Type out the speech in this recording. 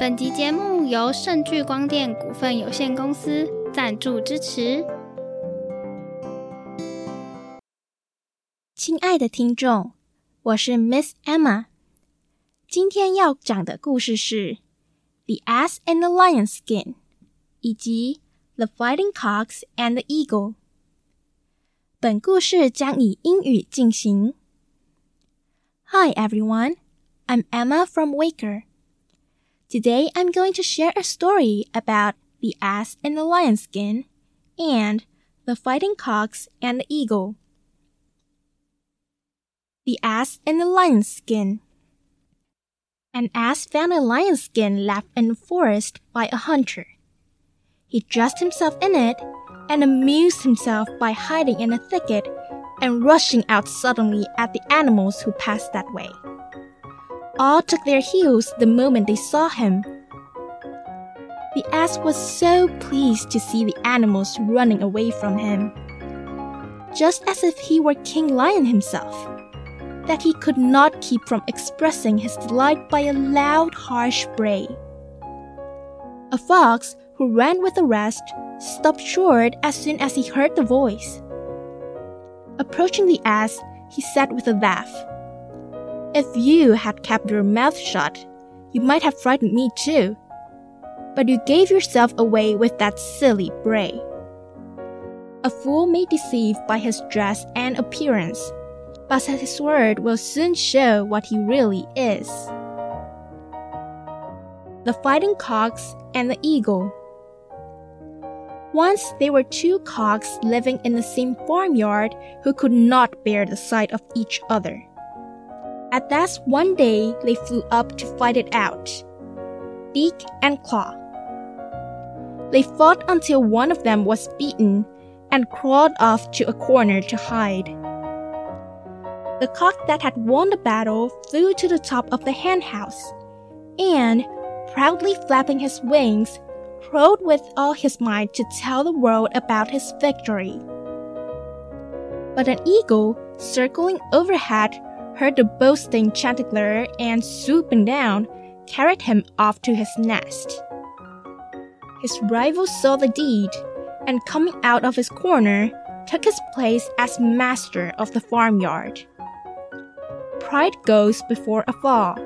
本集节目由胜巨光电股份有限公司赞助支持。亲爱的听众，我是 Miss Emma。今天要讲的故事是《The Ass and the Lion Skin》，以及《The Fighting Cocks and the Eagle》。本故事将以英语进行。Hi everyone, I'm Emma from Waker. Today I'm going to share a story about the ass and the lion skin and the fighting cocks and the eagle. The ass and the lion skin. An ass found a lion skin left in the forest by a hunter. He dressed himself in it and amused himself by hiding in a thicket and rushing out suddenly at the animals who passed that way all took their heels the moment they saw him. The ass was so pleased to see the animals running away from him, just as if he were King Lion himself, that he could not keep from expressing his delight by a loud, harsh bray. A fox, who ran with the rest, stopped short as soon as he heard the voice. Approaching the ass, he said with a laugh, if you had kept your mouth shut, you might have frightened me too. But you gave yourself away with that silly bray. A fool may deceive by his dress and appearance, but his word will soon show what he really is. The Fighting Cocks and the Eagle. Once there were two cocks living in the same farmyard who could not bear the sight of each other. At last one day they flew up to fight it out. Beak and claw. They fought until one of them was beaten and crawled off to a corner to hide. The cock that had won the battle flew to the top of the henhouse and, proudly flapping his wings, crowed with all his might to tell the world about his victory. But an eagle, circling overhead, heard the boasting chanticleer and swooping down, carried him off to his nest. His rival saw the deed, and coming out of his corner, took his place as master of the farmyard. Pride goes before a fall.